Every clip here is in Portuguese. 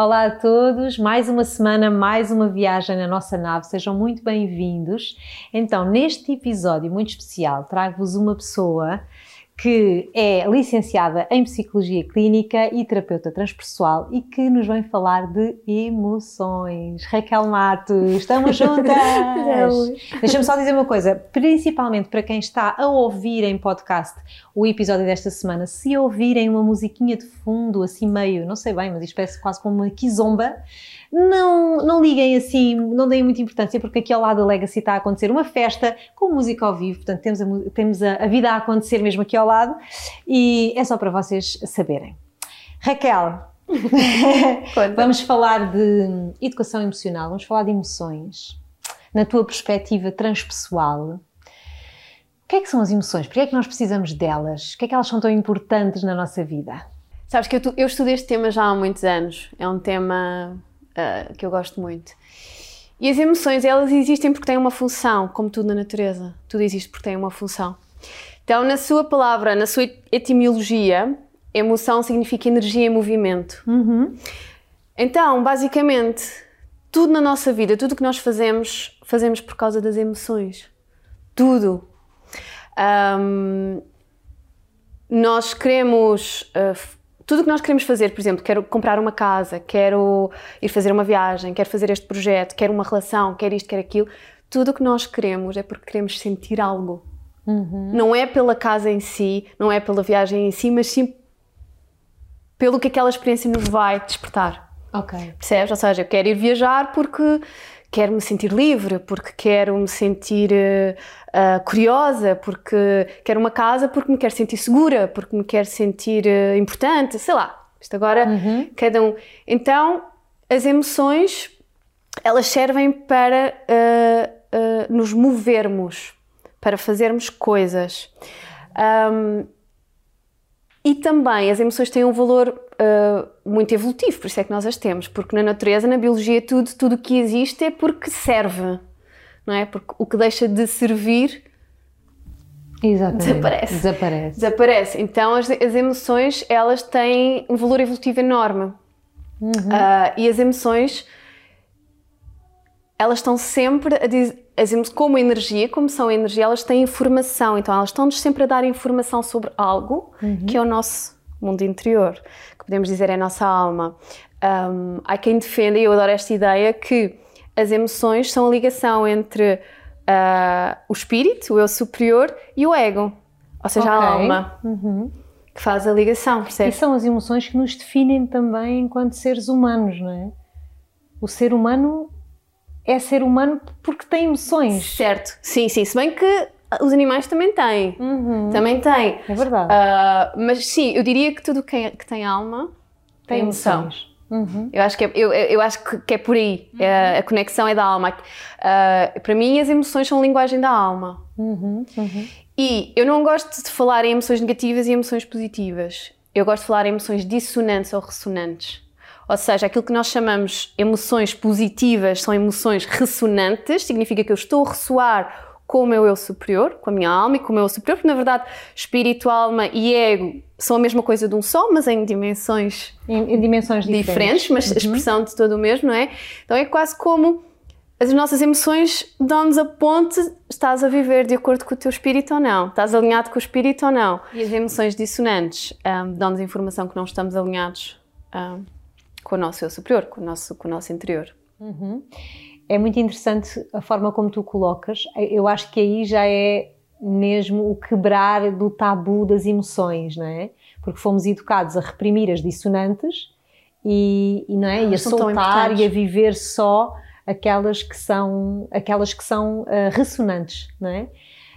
Olá a todos, mais uma semana, mais uma viagem na nossa nave, sejam muito bem-vindos. Então, neste episódio muito especial, trago-vos uma pessoa que é licenciada em Psicologia Clínica e terapeuta transpessoal e que nos vem falar de emoções. Raquel Matos, estamos juntas! Deixa-me só dizer uma coisa, principalmente para quem está a ouvir em podcast o episódio desta semana, se ouvirem uma musiquinha de fundo, assim meio, não sei bem, mas isto parece quase como uma kizomba, não, não liguem assim, não deem muita importância, porque aqui ao lado da Legacy está a acontecer uma festa com música ao vivo, portanto temos a, temos a, a vida a acontecer mesmo aqui ao lado e é só para vocês saberem. Raquel, vamos falar de educação emocional, vamos falar de emoções. Na tua perspectiva transpessoal, o que é que são as emoções? Porquê é que nós precisamos delas? O que é que elas são tão importantes na nossa vida? Sabes que eu, eu estudo este tema já há muitos anos. É um tema uh, que eu gosto muito. E as emoções, elas existem porque têm uma função, como tudo na natureza. Tudo existe porque tem uma função. Então, na sua palavra, na sua etimologia, emoção significa energia em movimento. Uhum. Então, basicamente, tudo na nossa vida, tudo que nós fazemos, fazemos por causa das emoções. Tudo. Um, nós queremos uh, tudo o que nós queremos fazer, por exemplo, quero comprar uma casa, quero ir fazer uma viagem, quero fazer este projeto, quero uma relação, quero isto, quero aquilo, tudo o que nós queremos é porque queremos sentir algo. Uhum. Não é pela casa em si, não é pela viagem em si, mas sim pelo que aquela experiência nos vai despertar. Ok. Percebes? Ou seja, eu quero ir viajar porque quero me sentir livre, porque quero me sentir uh, curiosa, porque quero uma casa, porque me quero sentir segura, porque me quero sentir uh, importante, sei lá. Isto agora, uhum. cada um. Então, as emoções, elas servem para uh, nos movermos, para fazermos coisas. Um, e também as emoções têm um valor uh, muito evolutivo, por isso é que nós as temos, porque na natureza, na biologia, tudo tudo o que existe é porque serve, não é? Porque o que deixa de servir Exatamente. desaparece. Desaparece. Desaparece. Então as, as emoções elas têm um valor evolutivo enorme uhum. uh, e as emoções elas estão sempre a dizer como energia, como são energia, elas têm informação, então elas estão-nos sempre a dar informação sobre algo uhum. que é o nosso mundo interior, que podemos dizer é a nossa alma. Um, há quem defenda, e eu adoro esta ideia, que as emoções são a ligação entre uh, o espírito, o eu superior, e o ego, ou seja, okay. a alma. Uhum. Que faz a ligação, percebes? E são as emoções que nos definem também enquanto seres humanos, não é? O ser humano é ser humano porque tem emoções. Certo, sim, sim. Se bem que os animais também têm. Uhum. Também têm. É verdade. Uh, mas sim, eu diria que tudo que, que tem alma tem, tem emoção. Uhum. Eu acho que é, eu, eu acho que é por aí. Uhum. É, a conexão é da alma. Uh, para mim, as emoções são linguagem da alma. Uhum. uhum. E eu não gosto de falar em emoções negativas e emoções positivas. Eu gosto de falar em emoções dissonantes ou ressonantes. Ou seja, aquilo que nós chamamos emoções positivas são emoções ressonantes, significa que eu estou a ressoar com o meu eu superior, com a minha alma e com o meu eu superior, porque na verdade espírito, alma e ego são a mesma coisa de um só, mas em dimensões, em, em dimensões diferentes, diferentes, mas uhum. a expressão de todo o mesmo, não é? Então é quase como as nossas emoções dão-nos a ponte, estás a viver de acordo com o teu espírito ou não, estás alinhado com o espírito ou não. E as emoções dissonantes um, dão-nos informação que não estamos alinhados um, com o nosso eu superior, com o nosso, com o nosso interior. Uhum. É muito interessante a forma como tu colocas. Eu acho que aí já é mesmo o quebrar do tabu das emoções, não é? Porque fomos educados a reprimir as dissonantes e, e não é? e a soltar e a viver só aquelas que são aquelas que são uh, ressonantes, não é?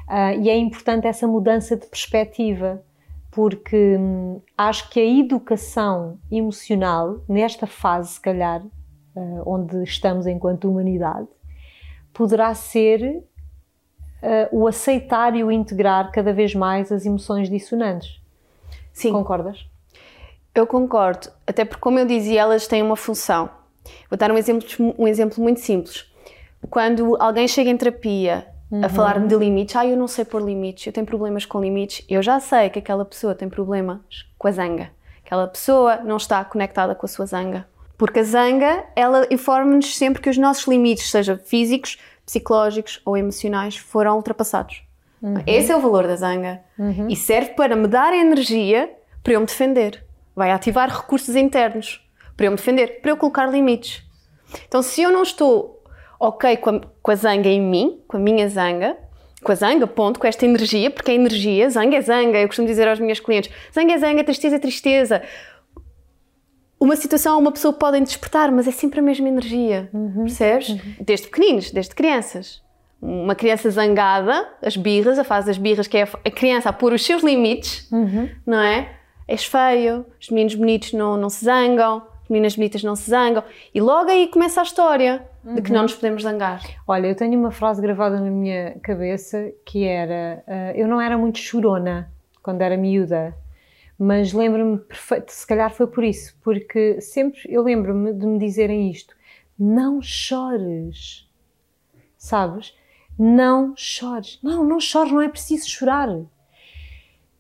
Uh, e é importante essa mudança de perspectiva porque hum, acho que a educação emocional, nesta fase, se calhar, uh, onde estamos enquanto humanidade, poderá ser uh, o aceitar e o integrar cada vez mais as emoções dissonantes. Sim. Concordas? Eu concordo, até porque, como eu dizia, elas têm uma função. Vou dar um exemplo, um exemplo muito simples. Quando alguém chega em terapia uhum. a falar-me de limites. Ah, eu não sei pôr limites, eu tenho problemas com limites. Eu já sei que aquela pessoa tem problemas com a zanga. Aquela pessoa não está conectada com a sua zanga. Porque a zanga, ela informa-nos sempre que os nossos limites, seja físicos, psicológicos ou emocionais, foram ultrapassados. Uhum. Esse é o valor da zanga. Uhum. E serve para me dar energia para eu me defender. Vai ativar recursos internos para eu me defender, para eu colocar limites. Então, se eu não estou ok com a, com a zanga em mim, com a minha zanga, com a zanga, ponto, com esta energia, porque a energia, zanga é zanga, eu costumo dizer aos meus clientes, zanga é zanga, tristeza é tristeza. Uma situação, uma pessoa podem despertar, mas é sempre a mesma energia, uhum. percebes? Uhum. Desde pequeninos, desde crianças. Uma criança zangada, as birras, a fase das birras, que é a criança a pôr os seus limites, uhum. não é? És feio, os meninos bonitos não, não se zangam, meninas bonitas não se zangam. E logo aí começa a história uhum. de que não uhum. nos podemos zangar. Olha, eu tenho uma frase gravada na minha cabeça que era: uh, Eu não era muito chorona quando era miúda, mas lembro-me perfeito, se calhar foi por isso, porque sempre eu lembro-me de me dizerem isto: Não chores, sabes? Não chores. Não, não chores, não é preciso chorar.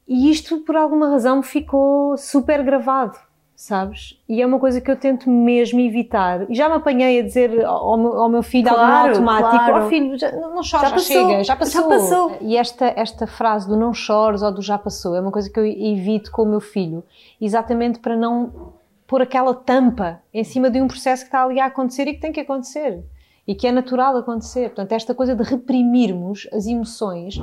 E isto, por alguma razão, ficou super gravado sabes? E é uma coisa que eu tento mesmo evitar. E já me apanhei a dizer ao meu, ao meu filho claro, algo automático: claro. oh, filho, já, não chores, já, já chega, já passou. já passou. E esta, esta frase do não chores ou do já passou é uma coisa que eu evito com o meu filho, exatamente para não pôr aquela tampa em cima de um processo que está ali a acontecer e que tem que acontecer. E que é natural acontecer. Portanto, esta coisa de reprimirmos as emoções,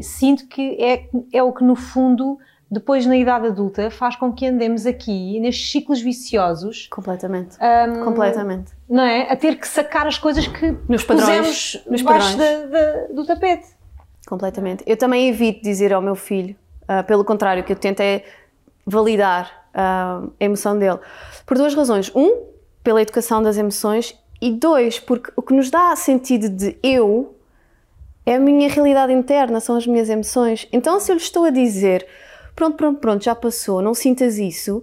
sinto que é, é o que, no fundo, depois na idade adulta faz com que andemos aqui nestes ciclos viciosos. Completamente. Um, Completamente. Não é? A ter que sacar as coisas que nos padrões, nos debaixo do tapete. Completamente. Eu também evito dizer ao meu filho, uh, pelo contrário, que eu tento é validar uh, a emoção dele. Por duas razões. Um, pela educação das emoções e dois, porque o que nos dá sentido de eu é a minha realidade interna, são as minhas emoções. Então, se eu lhe estou a dizer pronto, pronto, pronto, já passou, não sintas isso.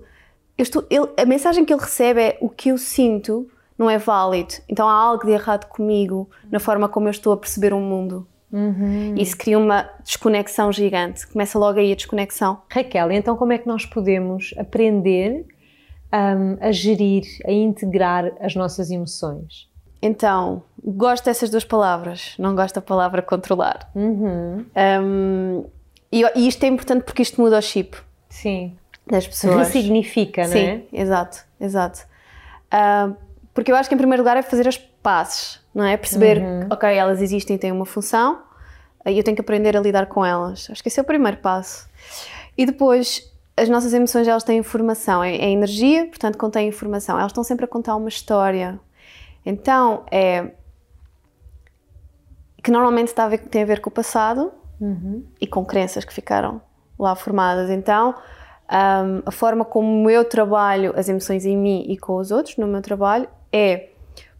Estou, ele, a mensagem que ele recebe é o que eu sinto não é válido. Então há algo de errado comigo na forma como eu estou a perceber o um mundo. Uhum. Isso cria uma desconexão gigante. Começa logo aí a desconexão. Raquel, então como é que nós podemos aprender um, a gerir, a integrar as nossas emoções? Então, gosto dessas duas palavras. Não gosto da palavra controlar. Uhum. Um, e, e, isto é importante porque isto muda o chip. Sim. Das pessoas. Ressignifica, não é? Sim, exato, exato. Uh, porque eu acho que em primeiro lugar é fazer as passes, não é? Perceber, uhum. ok, elas existem e têm uma função e eu tenho que aprender a lidar com elas. Acho que esse é o primeiro passo. E depois, as nossas emoções, elas têm informação, é, é energia, portanto contém informação. Elas estão sempre a contar uma história. Então, é que normalmente está a ver, tem a ver com o passado, uhum. e com crenças que ficaram lá formadas. Então, um, a forma como eu trabalho as emoções em mim e com os outros no meu trabalho é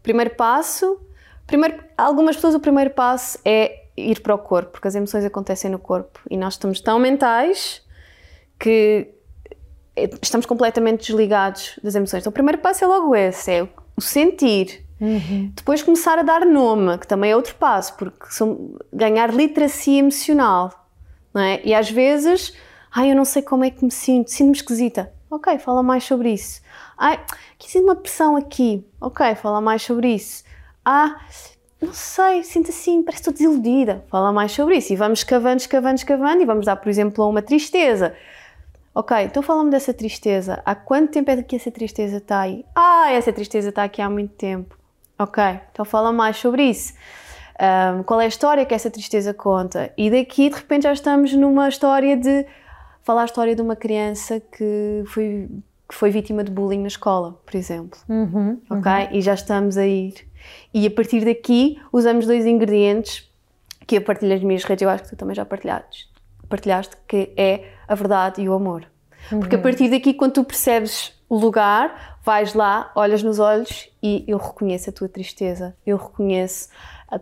primeiro passo. Primeiro, algumas pessoas o primeiro passo é ir para o corpo, porque as emoções acontecem no corpo e nós estamos tão mentais que estamos completamente desligados das emoções. Então, o primeiro passo é logo esse, é o sentir. Uhum. Depois começar a dar nome, que também é outro passo, porque são, ganhar literacia emocional, não é? E às vezes, ai, eu não sei como é que me sinto, sinto-me esquisita. Ok, fala mais sobre isso. Ai, que sinto uma pressão aqui. Ok, fala mais sobre isso. Ah, não sei, sinto assim, parece que estou desiludida. Fala mais sobre isso. E vamos escavando, escavando, escavando e vamos dar, por exemplo, a uma tristeza. Ok, então fala-me dessa tristeza. Há quanto tempo é que essa tristeza está aí? Ah, essa tristeza está aqui há muito tempo. Ok, então fala mais sobre isso. Um, qual é a história que essa tristeza conta? E daqui, de repente, já estamos numa história de falar a história de uma criança que foi, que foi vítima de bullying na escola, por exemplo. Uhum, ok? Uhum. E já estamos a ir. E a partir daqui, usamos dois ingredientes que eu partilho nas minhas redes, eu acho que tu também já partilhaste, partilhaste que é a verdade e o amor. Uhum. Porque a partir daqui, quando tu percebes o lugar, vais lá, olhas nos olhos e eu reconheço a tua tristeza, eu reconheço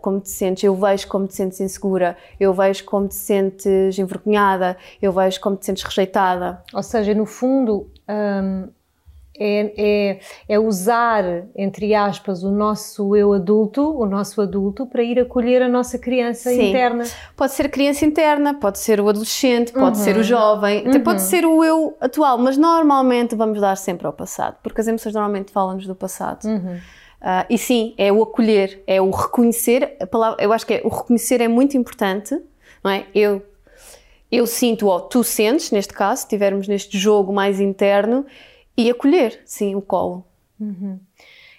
como te sentes, eu vejo como te sentes insegura, eu vejo como te sentes envergonhada, eu vejo como te sentes rejeitada. Ou seja, no fundo, hum, é, é, é, usar, entre aspas, o nosso eu adulto, o nosso adulto, para ir acolher a nossa criança Sim. interna. Pode ser a criança interna, pode ser o adolescente, pode uhum. ser o uhum. jovem, até pode uhum. ser o eu atual, mas normalmente vamos dar sempre ao passado, porque as emoções normalmente falam-nos do passado. Uhum. Uh, e sim, é o acolher, é o reconhecer, a palavra, eu acho que é, o reconhecer é muito importante, não é? Eu, eu sinto, ou tu sentes, neste caso, se estivermos neste jogo mais interno, e acolher, sim, o colo. Uhum.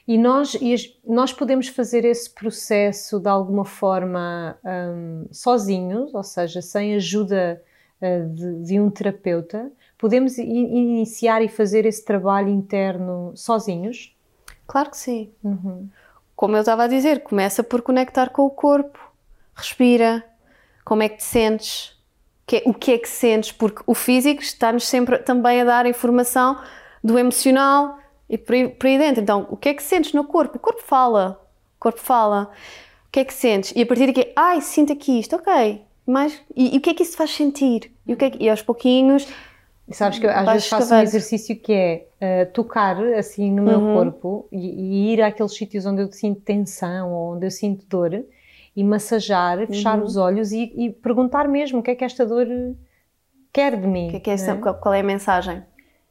E nós, nós podemos fazer esse processo de alguma forma um, sozinhos, ou seja, sem ajuda uh, de, de, um terapeuta? Podemos iniciar e fazer esse trabalho interno sozinhos? Claro que sim. Uhum. Como eu estava a dizer, começa por conectar com o corpo, respira, como é que te sentes, o que é que sentes, porque o físico está-nos sempre também a dar informação do emocional e por aí, por aí dentro. Então, o que é que sentes no corpo? O corpo fala, o corpo fala. O que é que sentes? E a partir daqui, ai, sinto aqui isto, ok. Mas, e, e o que é que isso te faz sentir? E, o que é que, e aos pouquinhos sabes que eu, às vezes faço um exercício que é uh, tocar assim no meu uhum. corpo e, e, ir àqueles sítios onde eu sinto tensão ou onde eu sinto dor e massajar, fechar uhum. os olhos e, e, perguntar mesmo o que é que esta dor quer de mim. Que é que é esta, é? Qual é a mensagem?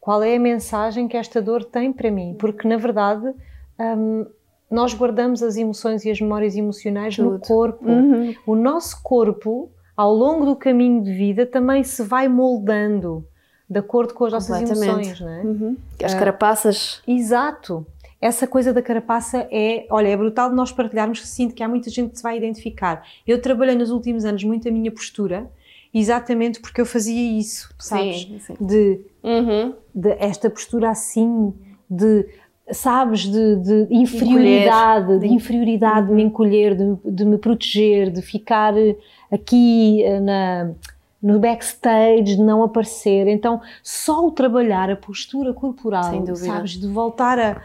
Qual é a mensagem que esta dor tem para mim? Porque na verdade um, nós guardamos as emoções e as memórias emocionais Tudo. no corpo. Uhum. O nosso corpo, ao longo do caminho de vida, também se vai moldando de acordo com as nossas emoções, não é? Uhum. As carapaças. Uh, exato. Essa coisa da carapaça é, olha, é brutal de nós partilharmos, que sinto que há muita gente que se vai identificar. Eu trabalhei nos últimos anos muito a minha postura, exatamente porque eu fazia isso, sabes? Sim, sim. De, uhum. de esta postura assim, de sabes, de, de inferioridade, de, inferioridade, de me encolher, de, de, me proteger, de ficar aqui eh, na, no backstage, de não aparecer. Então, só o trabalhar a postura corporal, sabes, de voltar a.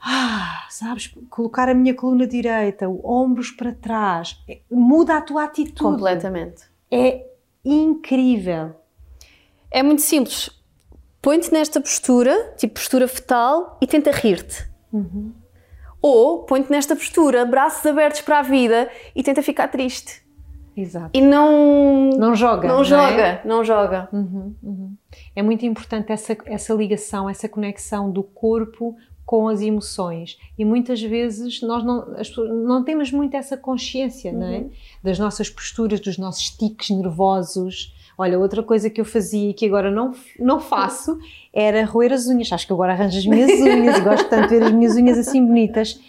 Ah, sabes, colocar a minha coluna direita, ombros para trás, é, muda a tua atitude. Completamente. É incrível. É muito simples. Põe-te nesta postura, tipo postura fetal, e tenta rir-te. Uhum. Ou põe-te nesta postura, braços abertos para a vida, e tenta ficar triste. Exato. E não. Não joga. Não, não joga, é? não joga. Uhum, uhum. É muito importante essa, essa ligação, essa conexão do corpo com as emoções. E muitas vezes nós não, as, não temos muito essa consciência, uhum. não é? Uhum. Das nossas posturas, dos nossos tiques nervosos. Olha, outra coisa que eu fazia e que agora não, não faço era roer as unhas. Acho que agora arranjo as minhas unhas e gosto tanto de ver as minhas unhas assim bonitas.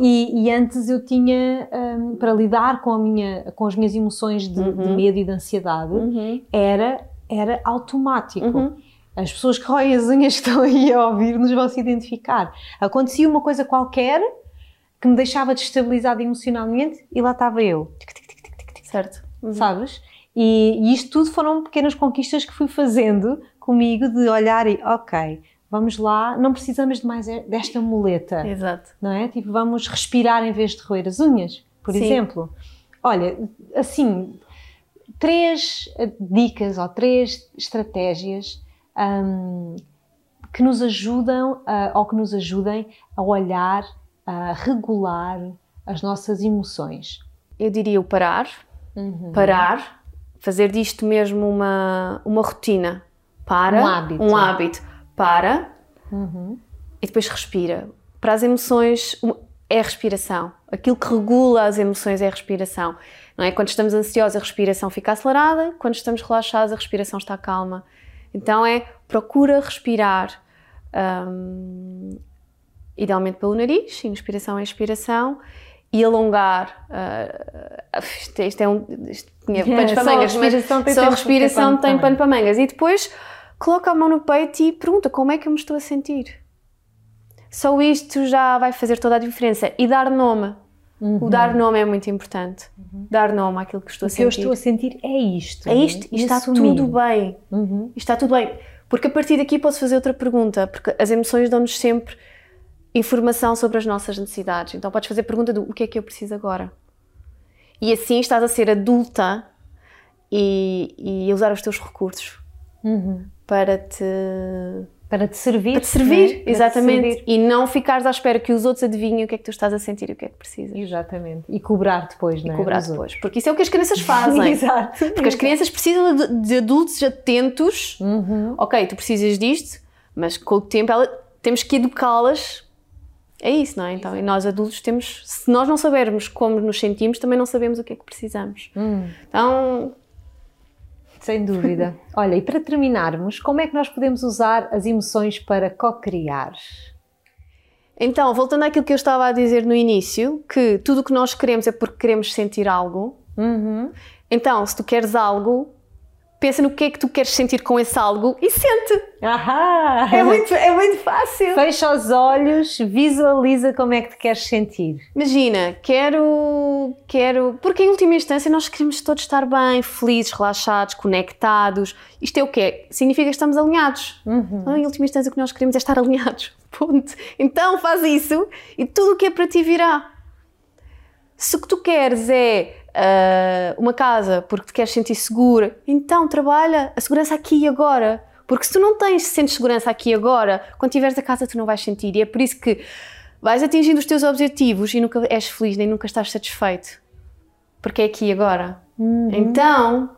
E, e, antes eu tinha, um, para lidar com, a minha, com as minhas emoções de, uhum. de medo e de ansiedade, uhum. era, era automático. Uhum. As pessoas que roem as unhas estão aí a ouvir-nos vão se identificar. Acontecia uma coisa qualquer que me deixava destabilizada emocionalmente e lá estava eu. Certo. Uhum. Sabes? E, e isto tudo foram pequenas conquistas que fui fazendo comigo de olhar e, ok, vamos lá, não precisamos de mais desta muleta. Exato. Não é? Tipo, vamos respirar em vez de roer as unhas, por Sim. exemplo. Olha, assim, três dicas ou três estratégias um, que nos ajudam uh, ou que nos ajudem a olhar, a regular as nossas emoções. Eu diria o parar, uhum. parar, fazer disto mesmo uma, uma rotina. Para, um hábito. Um hábito para uhum. e depois respira. Para as emoções é a respiração. Aquilo que regula as emoções é a respiração. Não é? Quando estamos ansiosos, a respiração fica acelerada, quando estamos relaxados, a respiração está calma. Então é procura respirar, um, idealmente pelo nariz, inspiração e expiração, e alongar. Uh, isto, isto, é um. Isto tinha é, panos para mangas, mas só a respiração tem pano para mangas. E depois coloca a mão no peito e pergunta como é que eu me estou a sentir. Só isto já vai fazer toda a diferença. E dar nome. Uhum. O dar nome é muito importante. Uhum. Dar nome àquilo que estou a sentir. O que eu estou a sentir é isto. É isto e está assumir. tudo bem. Uhum. Está tudo bem. Porque a partir daqui posso fazer outra pergunta. Porque as emoções dão-nos sempre informação sobre as nossas necessidades. Então podes fazer a pergunta do o que é que eu preciso agora. E assim estás a ser adulta e, e usar os teus recursos. Uhum para te Para te servir. Para te servir, né? Exatamente. te servir. E não ficares à espera que os outros adivinhem o que é que tu estás a sentir e o que é que precisas. Exatamente. E cobrar depois, não é? Cobrar dos depois. Porque isso é o que as crianças fazem. Exato. Porque as crianças precisam de, de adultos atentos. Uhum. Ok, tu precisas disto, mas com o tempo ela, temos que educá-las. É isso, não é? Então, e nós adultos temos, se nós não sabermos como nos sentimos, também não sabemos o que é que precisamos. Hum, Então, sem dúvida. Olha, e para terminarmos, como é que nós podemos usar as emoções para co-criar? então, voltando àquilo que eu estava a dizer no início, que tudo o que nós queremos é porque queremos sentir algo. Uhum. Então, se tu queres algo, pensa no que é que tu queres sentir com esse algo e sente. Ahá! É muito, é muito fácil. Fecha os olhos, visualiza como é que te queres sentir. Imagina, quero, quero, porque em última instância nós queremos todos estar bem, felizes, relaxados, conectados. Isto é o quê? Significa que estamos alinhados. Então, Em última instância o que nós queremos é estar alinhados. Ponto. Então faz isso e tudo o que é para ti virá. Se o que tu queres é ah, uma casa porque te queres sentir segura, então trabalha a segurança aqui e agora. Porque se tu não tens, sentes segurança aqui e agora, quando tiveres a casa tu não vais sentir. E é por isso que vais atingindo os teus objetivos e nunca és feliz, nem nunca estás satisfeito. Porque é aqui e agora. Então,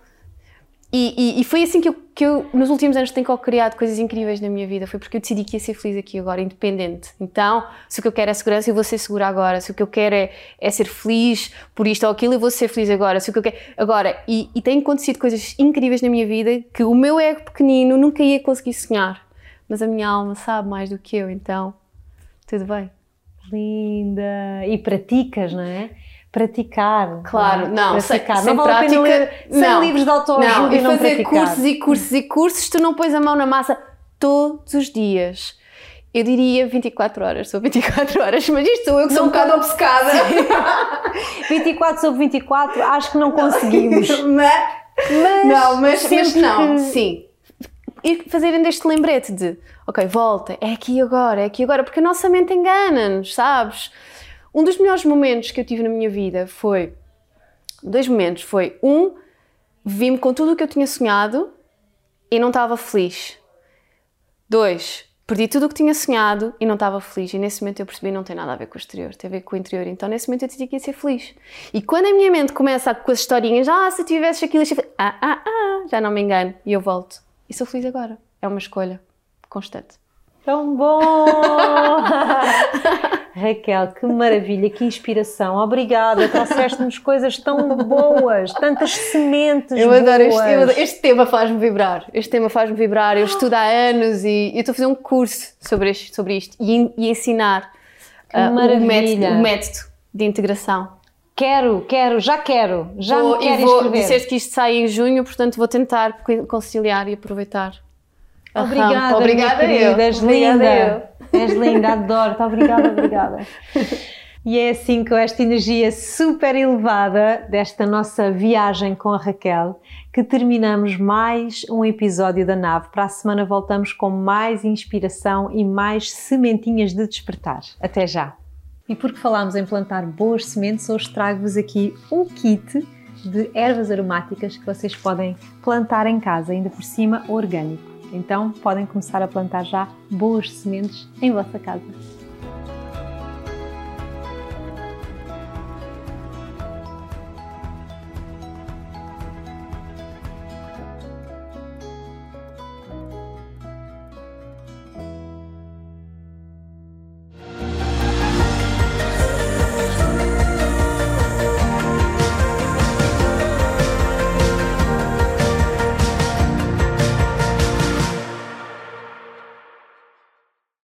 e, e- e foi assim que eu, que eu, nos últimos anos, tenho criado coisas incríveis na minha vida. Foi porque eu decidi que ia ser feliz aqui agora, independente. Então, se o que eu quero é segurança, eu vou ser segura agora. Se o que eu quero é, é ser feliz por isto ou aquilo, eu vou ser feliz agora. Se o que eu quero. Agora, e, e têm acontecido coisas incríveis na minha vida que o meu ego pequenino nunca ia conseguir sonhar. Mas a minha alma sabe mais do que eu, então, tudo bem. Linda! E praticas, não é? Praticar. Claro, não, sem, praticar. sem não vale a pena prática, ler 100 não. livros de autoajuda não, e e não fazer praticar. cursos e cursos e cursos, tu não pões a mão na massa todos os dias. Eu diria 24 horas, sou 24 horas, mas isto sou eu que sou um bocado obcecada. 24 sobre 24, acho que não conseguimos. mas, Mas, não, mas, mas não, que- sim. E fazerem deste lembrete de, ok, volta, é aqui agora, é aqui agora, porque a nossa mente engana-nos, sabes? Um dos melhores momentos que eu tive na minha vida foi, dois momentos, foi um, vi-me com tudo o que eu tinha sonhado e não estava feliz. Dois, perdi tudo o que tinha sonhado e não estava feliz. E nesse momento eu percebi que não tem nada a ver com o exterior, tem a ver com o interior. Então nesse momento eu decidi que ia ser feliz. E quando a minha mente começa com as historinhas, ah, se tivesse aquilo, ah, ah, ah, já não me engano. E eu volto. E sou feliz agora. É uma escolha constante. Tão bom! Raquel, que maravilha, que inspiração. Obrigada, trouxeste-nos coisas tão boas, tantas sementes Eu adoro este, boas. adoro- este tema faz-me vibrar. Este tema faz-me vibrar. Eu estudo há anos e eu estou a fazer um curso sobre, este, sobre isto e, e ensinar ah, o, método, o método de integração. Quero, quero, já quero, já Vou- me quero e vou, inscrever. disseste que isto sai em junho, portanto vou tentar co- conciliar e aproveitar. Obrigada, obrigada minha eu. és Obrigada linda. És linda, adoro-te. Obrigada, obrigada. E é assim com esta energia super elevada desta nossa viagem com a Raquel que terminamos mais um episódio da nave. Para a semana voltamos com mais inspiração e mais sementinhas de despertar. Até já! E porque falámos em plantar boas sementes, hoje trago-vos aqui um kit de ervas aromáticas que vocês podem plantar em casa, ainda por cima orgânico. Então podem começar a plantar já boas sementes em vossa casa.